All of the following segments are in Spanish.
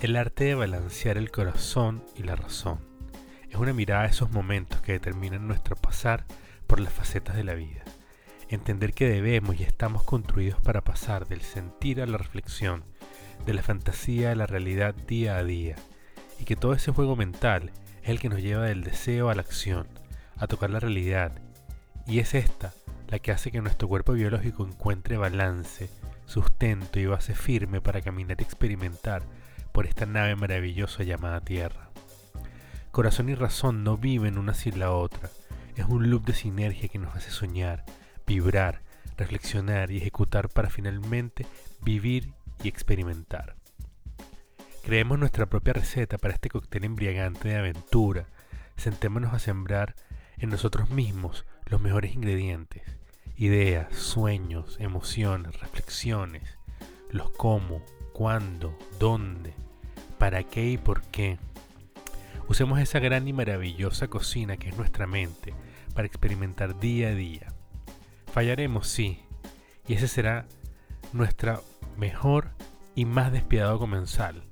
El arte de balancear el corazón y la razón es una mirada a esos momentos que determinan nuestro pasar por las facetas de la vida. Entender que debemos y estamos construidos para pasar del sentir a la reflexión, de la fantasía a la realidad día a día, y que todo ese juego mental es el que nos lleva del deseo a la acción, a tocar la realidad, y es esta la que hace que nuestro cuerpo biológico encuentre balance, sustento y base firme para caminar y experimentar por esta nave maravillosa llamada Tierra. Corazón y razón no viven una sin la otra, es un loop de sinergia que nos hace soñar, vibrar, reflexionar y ejecutar para finalmente vivir y experimentar. Creemos nuestra propia receta para este cóctel embriagante de aventura. Sentémonos a sembrar en nosotros mismos los mejores ingredientes, ideas, sueños, emociones, reflexiones, los cómo, cuándo, dónde, para qué y por qué. Usemos esa gran y maravillosa cocina que es nuestra mente para experimentar día a día. Fallaremos, sí, y ese será nuestra mejor y más despiadado comensal.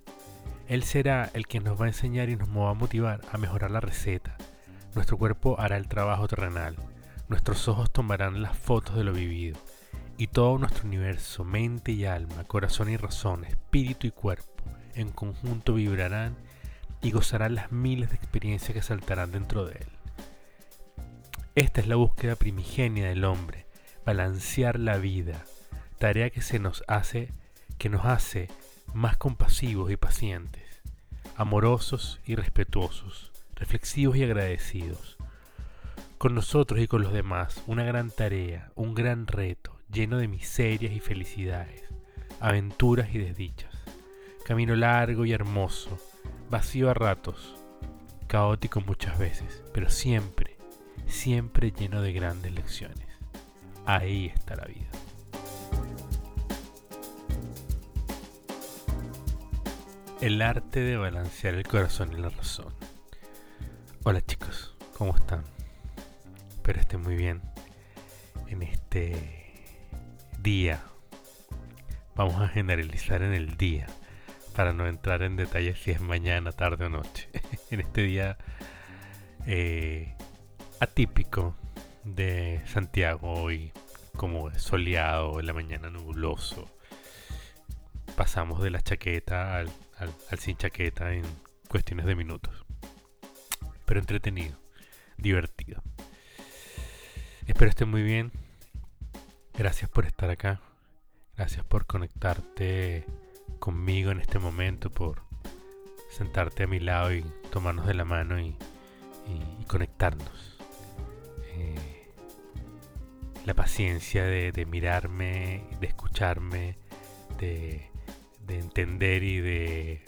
Él será el que nos va a enseñar y nos va a motivar a mejorar la receta. Nuestro cuerpo hará el trabajo terrenal. Nuestros ojos tomarán las fotos de lo vivido. Y todo nuestro universo, mente y alma, corazón y razón, espíritu y cuerpo, en conjunto vibrarán y gozarán las miles de experiencias que saltarán dentro de él. Esta es la búsqueda primigenia del hombre, balancear la vida, tarea que se nos hace, que nos hace más compasivos y pacientes, amorosos y respetuosos, reflexivos y agradecidos. Con nosotros y con los demás, una gran tarea, un gran reto, lleno de miserias y felicidades, aventuras y desdichas. Camino largo y hermoso, vacío a ratos, caótico muchas veces, pero siempre, siempre lleno de grandes lecciones. Ahí está la vida. El arte de balancear el corazón y la razón. Hola chicos, ¿cómo están? Espero estén muy bien en este día. Vamos a generalizar en el día para no entrar en detalles si es mañana, tarde o noche. en este día eh, atípico de Santiago, hoy como soleado, en la mañana nubloso. Pasamos de la chaqueta al, al sin chaqueta en cuestiones de minutos. Pero entretenido, divertido. Espero estén muy bien. Gracias por estar acá. Gracias por conectarte conmigo en este momento, por sentarte a mi lado y tomarnos de la mano y, conectarnos. Eh, la paciencia de, mirarme, de escucharme, de, de entender y de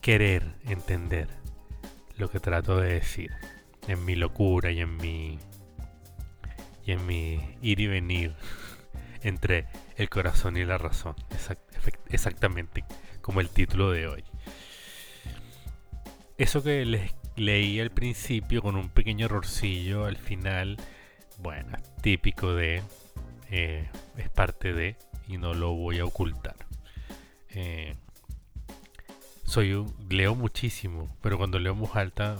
querer entender lo que trato de decir en mi locura y en mi y en mi ir y venir entre el corazón y la razón. exactamente como el título de hoy. Eso que les leí al principio con un pequeño errorcillo al final, bueno, típico de, eh, es parte de, y no lo voy a ocultar. Eh, soy leo muchísimo, pero cuando leo en voz alta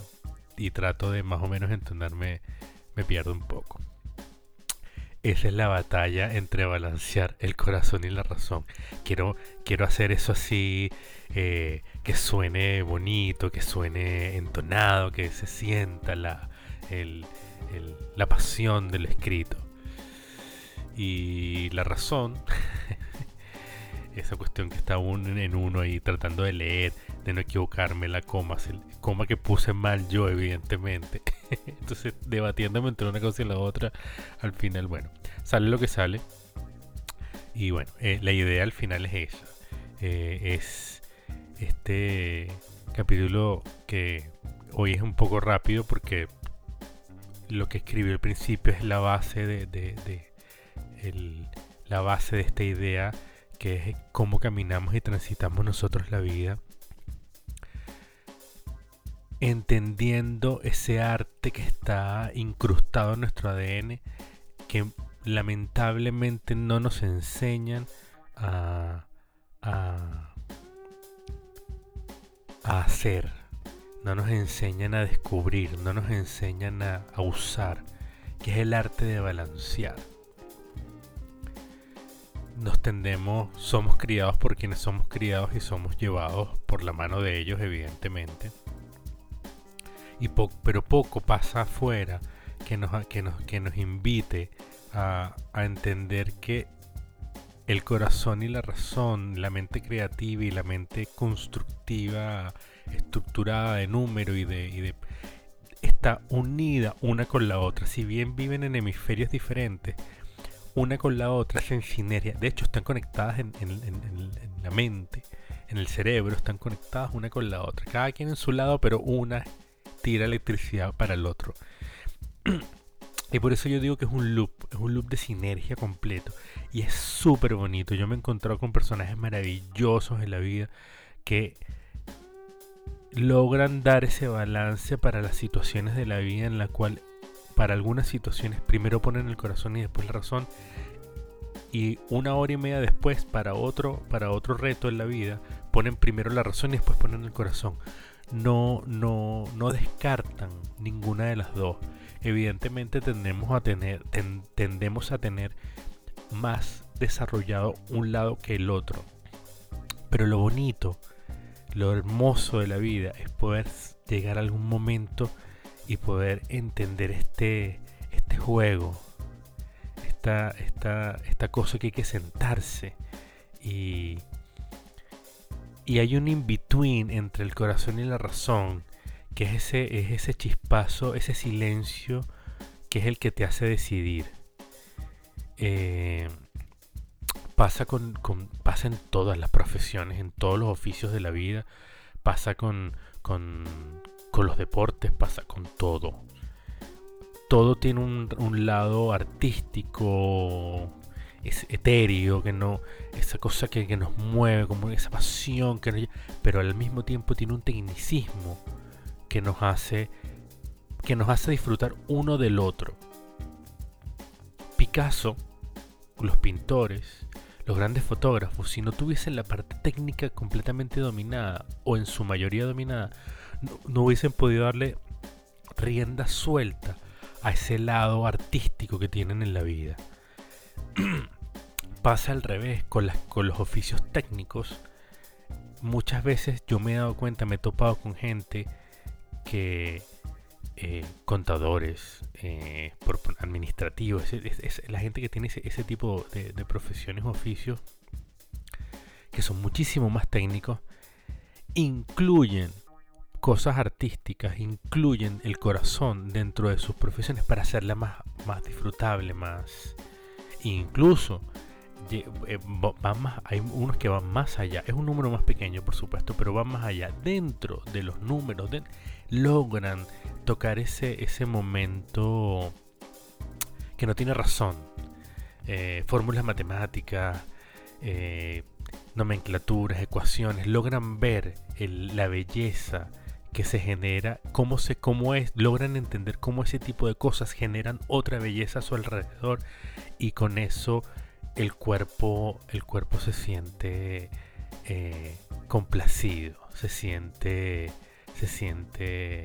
y trato de más o menos entenderme, me pierdo un poco. Esa es la batalla entre balancear el corazón y la razón. Quiero, quiero hacer eso así, eh, que suene bonito, que suene entonado, que se sienta la, la pasión del escrito. Y la razón, esa cuestión que está uno en uno ahí tratando de leer, de no equivocarme, la coma, coma que puse mal yo, evidentemente. Entonces, debatiéndome entre una cosa y la otra, al final, bueno, sale lo que sale. Y bueno, eh, la idea al final es esa. Eh, es este capítulo que hoy es un poco rápido porque lo que escribió al principio es la base de, la base de esta idea que es cómo caminamos y transitamos nosotros la vida entendiendo ese arte que está incrustado en nuestro ADN, que lamentablemente no nos enseñan a, hacer, no nos enseñan a descubrir, no nos enseñan a, a usar, que es el arte de balancear. Nos tendemos, somos criados por quienes somos criados y somos llevados por la mano de ellos, evidentemente. Y pero poco pasa afuera que nos, que nos, invite a, entender que el corazón y la razón, la mente creativa y la mente constructiva, estructurada de número y de, está unida una con la otra. Si bien viven en hemisferios diferentes, una con la otra en sinergia. De hecho, están conectadas en, la mente, en el cerebro, están conectadas una con la otra. Cada quien en su lado, pero una tira electricidad para el otro. Y por eso yo digo que es un loop, es un loop de sinergia completo. Y es súper bonito. Yo me he encontrado con personajes maravillosos en la vida que logran dar ese balance para las situaciones de la vida en la cual para algunas situaciones primero ponen el corazón y después la razón y una hora y media después para otro para otro reto en la vida ponen primero la razón y después ponen el corazón no no no descartan ninguna de las dos evidentemente tendemos a tener tendemos a tener más desarrollado un lado que el otro. Pero lo bonito, lo hermoso de la vida es poder llegar a algún momento y poder entender este, este juego, esta, esta, esta cosa que hay que sentarse y, y hay un in-between entre el corazón y la razón, que es ese, es ese chispazo, ese silencio que es el que te hace decidir. Eh, pasa, con, pasa en todas las profesiones, en todos los oficios de la vida, pasa con, con, los deportes, pasa con todo. Todo tiene un, lado artístico, es etéreo, que no, esa cosa que, nos mueve, como esa pasión, que pero al mismo tiempo tiene un tecnicismo que nos hace que nos hace disfrutar uno del otro. Picasso los pintores, los grandes fotógrafos, si no tuviesen la parte técnica completamente dominada, o en su mayoría dominada, no, hubiesen podido darle rienda suelta a ese lado artístico que tienen en la vida. Pasa al revés con, las, con los oficios técnicos. Muchas veces yo me he dado cuenta, me he topado con gente que eh, contadores, eh, administrativos, la gente que tiene ese, tipo de, profesiones o oficios que son muchísimo más técnicos, incluyen cosas artísticas, incluyen el corazón dentro de sus profesiones para hacerla más, más disfrutable, más... Incluso eh, van más, hay unos que van más allá. Es un número más pequeño, por supuesto, pero van más allá. Dentro de los números, logran tocar ese, ese momento que no tiene razón. Eh, fórmulas matemáticas, eh, nomenclaturas, ecuaciones, logran ver la belleza que se genera, cómo, se, cómo es, logran entender cómo ese tipo de cosas generan otra belleza a su alrededor y con eso el cuerpo, el cuerpo se siente eh, complacido, se siente, se siente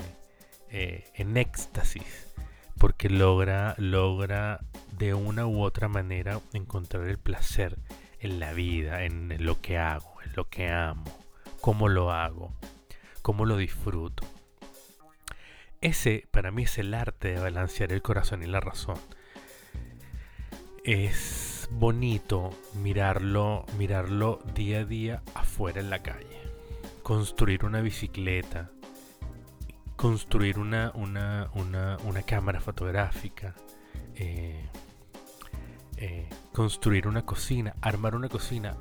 eh, en éxtasis, porque logra, logra de una u otra manera encontrar el placer en la vida, en lo que hago, en lo que amo, cómo lo hago, cómo lo disfruto. Ese para mí es el arte de balancear el corazón y la razón. Es bonito mirarlo, mirarlo día a día afuera en la calle. Construir una bicicleta, construir una, una, una, cámara fotográfica, eh, eh, construir una cocina, armar una cocina,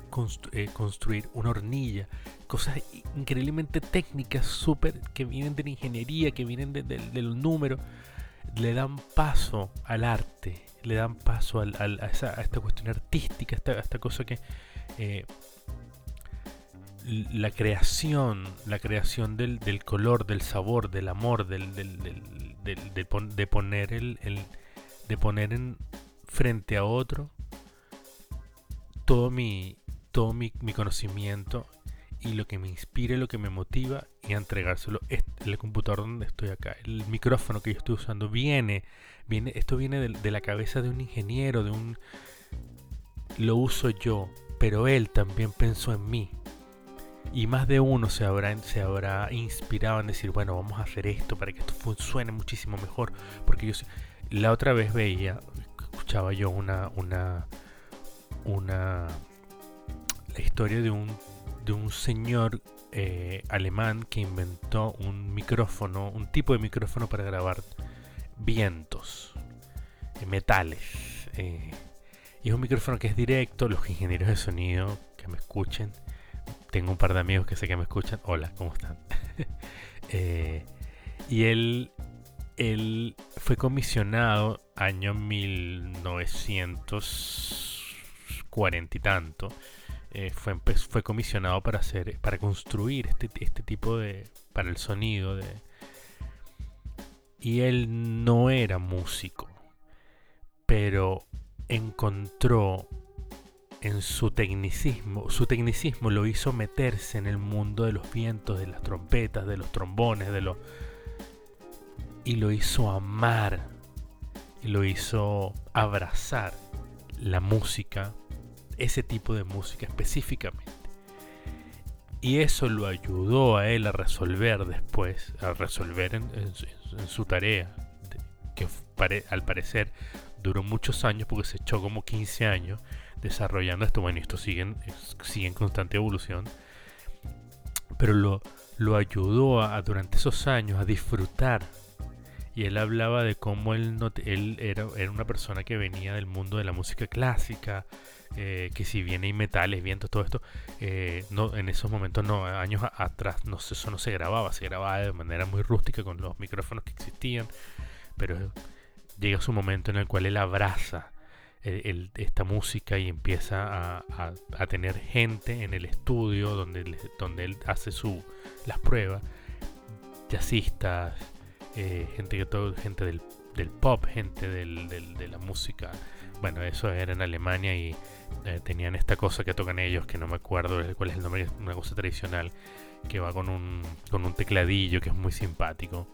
eh, construir una hornilla, cosas increíblemente técnicas, súper, que vienen de la ingeniería, que vienen de, los números, le dan paso al arte, le dan paso a, esta cuestión artística, a esta, cosa que la creación, la creación del, color, del sabor, del amor, del, de, poner el, de poner en frente a otro todo mi todo mi, conocimiento y lo que me inspira, lo que me motiva y a entregárselo. el computador donde estoy acá, el micrófono que yo estoy usando, viene, viene esto viene de, la cabeza de un ingeniero, de un... Lo uso yo, pero él también pensó en mí. Y más de uno se habrá, se habrá inspirado en decir, bueno, vamos a hacer esto para que esto funcione muchísimo mejor. Porque yo la otra vez veía, escuchaba yo una, una, una, la historia de un, de un señor eh, alemán que inventó un micrófono, un tipo de micrófono para grabar vientos, eh, metales. Eh, y es un micrófono que es directo. Los ingenieros de sonido que me escuchen, tengo un par de amigos que sé que me escuchan. Hola, ¿cómo están? y él, él fue comisionado año 1940 y tanto eh, fue, fue comisionado para hacer, para construir este, este tipo de, para el sonido de, y él no era músico, pero encontró en su tecnicismo, su tecnicismo lo hizo meterse en el mundo de los vientos, de las trompetas, de los trombones, de los y lo hizo amar y lo hizo abrazar la música ese tipo de música específicamente. Y eso lo ayudó a él a resolver después, a resolver en, su tarea, que al parecer duró muchos años porque se echó como 15 años desarrollando esto. Bueno, esto sigue, sigue en constante evolución. Pero lo, lo ayudó a, durante esos años a disfrutar. Y él hablaba de cómo él, él era, era una persona que venía del mundo de la música clásica, eh, que si viene hay metales, vientos, todo esto, eh, no, en esos momentos, no, años atrás, no, eso no se grababa, se grababa de manera muy rústica con los micrófonos que existían, pero llega su momento en el cual él abraza esta música y empieza a, tener gente en el estudio donde, donde él hace su, las pruebas, jazzistas, eh, gente, que todo, gente del, pop, gente del, de la música bueno, eso era en Alemania y eh, tenían esta cosa que tocan ellos, que no me acuerdo cuál es el nombre, una cosa tradicional, que va con un, con un tecladillo que es muy simpático.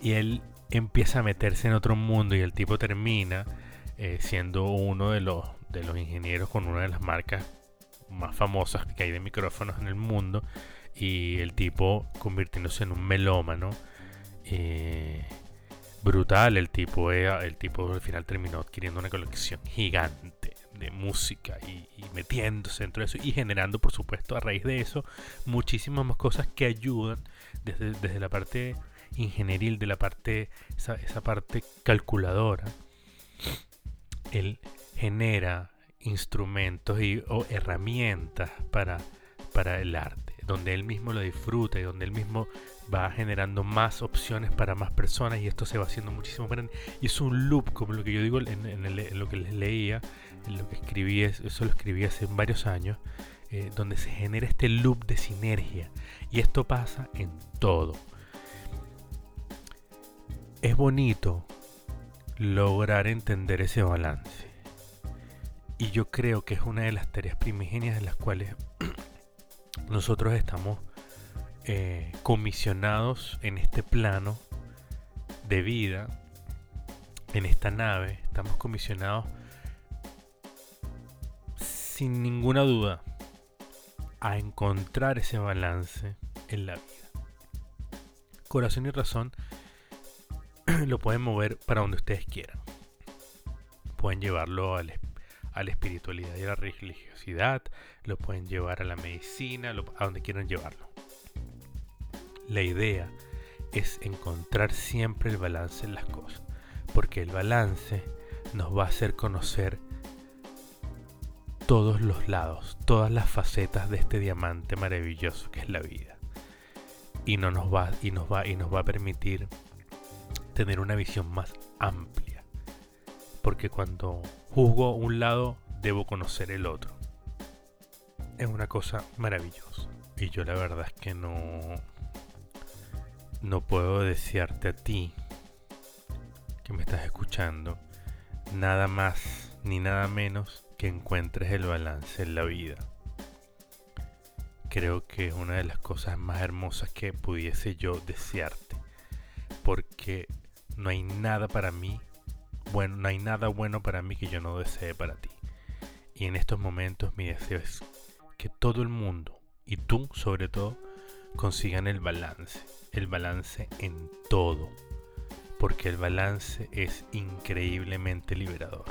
Y él empieza a meterse en otro mundo y el tipo termina eh, siendo uno de los, de los ingenieros con una de las marcas más famosas que hay de micrófonos en el mundo y el tipo convirtiéndose en un melómano. Eh, brutal el tipo. El tipo al final terminó adquiriendo una colección gigante de música y, metiéndose dentro de eso y generando, por supuesto, a raíz de eso, muchísimas más cosas que ayudan desde, la parte ingenieril, de la parte, esa, parte calculadora. Él genera instrumentos y, o herramientas para, para el arte, donde él mismo lo disfruta y donde él mismo va generando más opciones para más personas y esto se va haciendo muchísimo grande. Y es un loop, como lo que yo digo en, lo que les leía, en lo que escribí, eso lo escribí hace varios años, eh, donde se genera este loop de sinergia. Y esto pasa en todo. Es bonito lograr entender ese balance. Y yo creo que es una de las tareas primigenias en las cuales nosotros estamos eh, comisionados en este plano de vida, en esta nave, estamos comisionados sin ninguna duda a encontrar ese balance en la vida. Corazón y razón lo pueden mover para donde ustedes quieran. Pueden llevarlo a la espiritualidad y a la religiosidad, lo pueden llevar a la medicina, a donde quieran llevarlo. La idea es encontrar siempre el balance en las cosas, porque el balance nos va a hacer conocer todos los lados, todas las facetas de este diamante maravilloso que es la vida. Y no nos va y nos va y nos va a permitir tener una visión más amplia. Porque cuando juzgo un lado, debo conocer el otro. Es una cosa maravillosa. Y yo la verdad es que no no puedo desearte a ti que me estás escuchando nada más ni nada menos que encuentres el balance en la vida. creo que es una de las cosas más hermosas que pudiese yo desearte. Porque no hay nada para mí, bueno, no hay nada bueno para mí que yo no desee para ti. Y en estos momentos mi deseo es que todo el mundo, y tú sobre todo, consigan el balance. El balance en todo. Porque el balance es increíblemente liberador.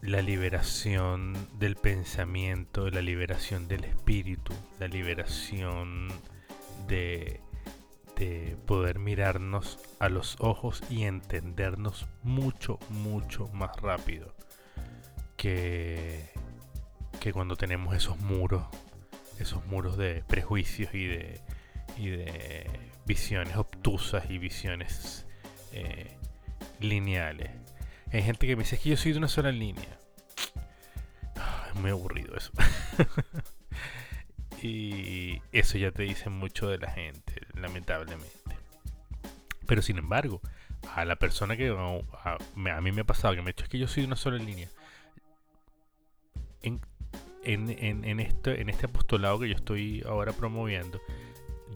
la liberación del pensamiento, la liberación del espíritu, la liberación de, de, poder mirarnos a los ojos y entendernos mucho, mucho más rápido que, que cuando tenemos esos muros, esos muros de prejuicios y de, y de visiones obtusas y visiones eh, lineales. Hay gente que me dice que yo soy de una sola línea muy aburrido eso. y eso ya te dice mucho de la gente, lamentablemente. Pero sin embargo, a la persona que a, mí me ha pasado, que me ha dicho es que yo soy de una sola línea. En, en, este, en este apostolado que yo estoy ahora promoviendo,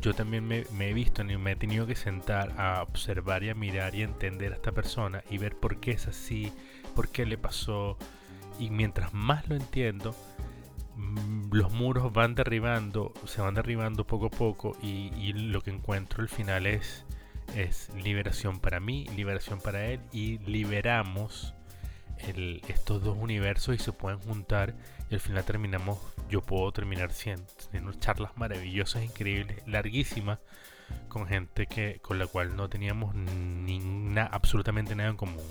yo también me, me, he visto y me he tenido que sentar a observar y a mirar y a entender a esta persona y ver por qué es así, por qué le pasó, y mientras más lo entiendo, mm, los muros van derribando, se van derribando poco a poco y, lo que encuentro al final es, es liberación para mí, liberación para él y liberamos estos dos universos y se pueden juntar y al final terminamos, yo puedo terminar teniendo charlas maravillosas, increíbles, larguísimas con gente que con la cual no teníamos ni absolutamente nada en común.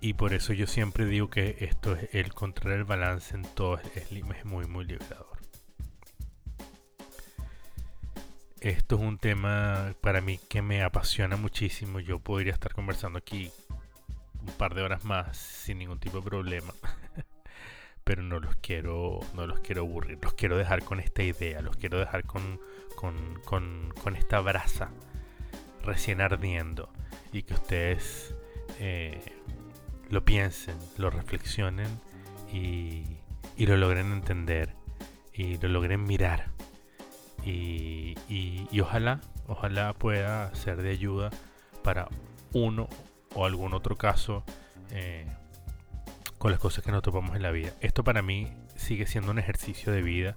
Y por eso yo siempre digo que esto es el encontrar el balance en todo es, es muy muy liberador. Esto es un tema para mí que me apasiona muchísimo. Yo podría estar conversando aquí un par de horas más sin ningún tipo de problema. Pero no los quiero, no los quiero aburrir. Los quiero dejar con esta idea. Los quiero dejar con, con, con, esta brasa recién ardiendo. Y que ustedes eh, lo piensen, lo reflexionen y, lo logren entender y lo logren mirar. Y, ojalá, ojalá pueda ser de ayuda para uno o algún otro caso eh, con las cosas que nos topamos en la vida. Esto para mí sigue siendo un ejercicio de vida.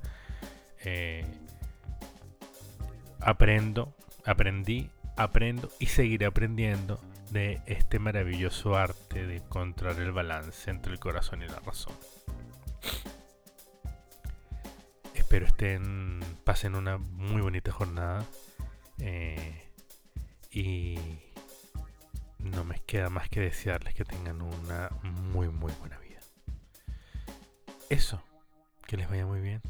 Eh, aprendo, aprendí, aprendo y seguiré aprendiendo de este maravilloso arte de encontrar el balance entre el corazón y la razón. Espero estén, pasen una muy bonita jornada eh, y no me queda más que desearles que tengan una muy muy buena vida. Eso, que les vaya muy bien.